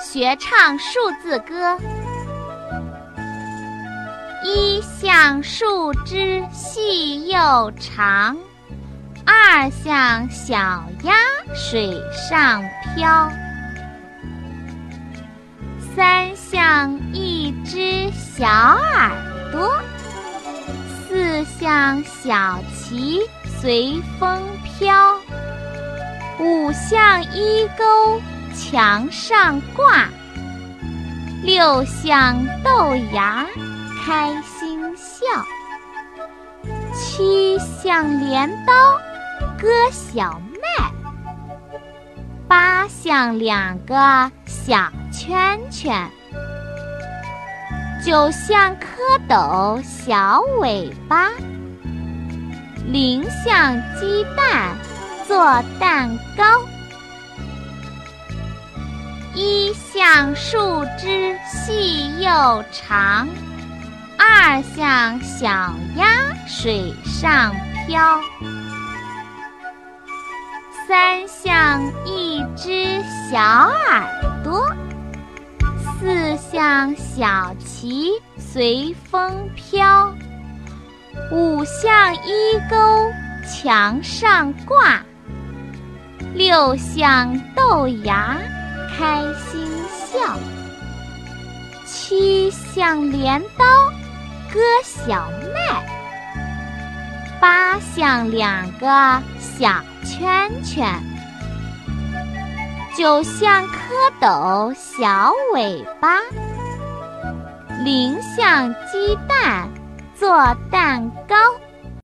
学唱数字歌：一像树枝细又长，二像小鸭水上漂，三像一只小耳朵，四像小旗随风飘，五像衣钩。墙上挂，六像豆芽开心笑，七像镰刀割小麦，八像两个小圈圈，九像蝌蚪小尾巴，零像鸡蛋做蛋糕。像树枝细又长，二像小鸭水上漂，三像一只小耳朵，四像小旗随风飘，五像衣钩墙上挂，六像豆芽。开心笑，七像镰刀割小麦，八像两个小圈圈，九像蝌蚪小尾巴，零像鸡蛋做蛋糕。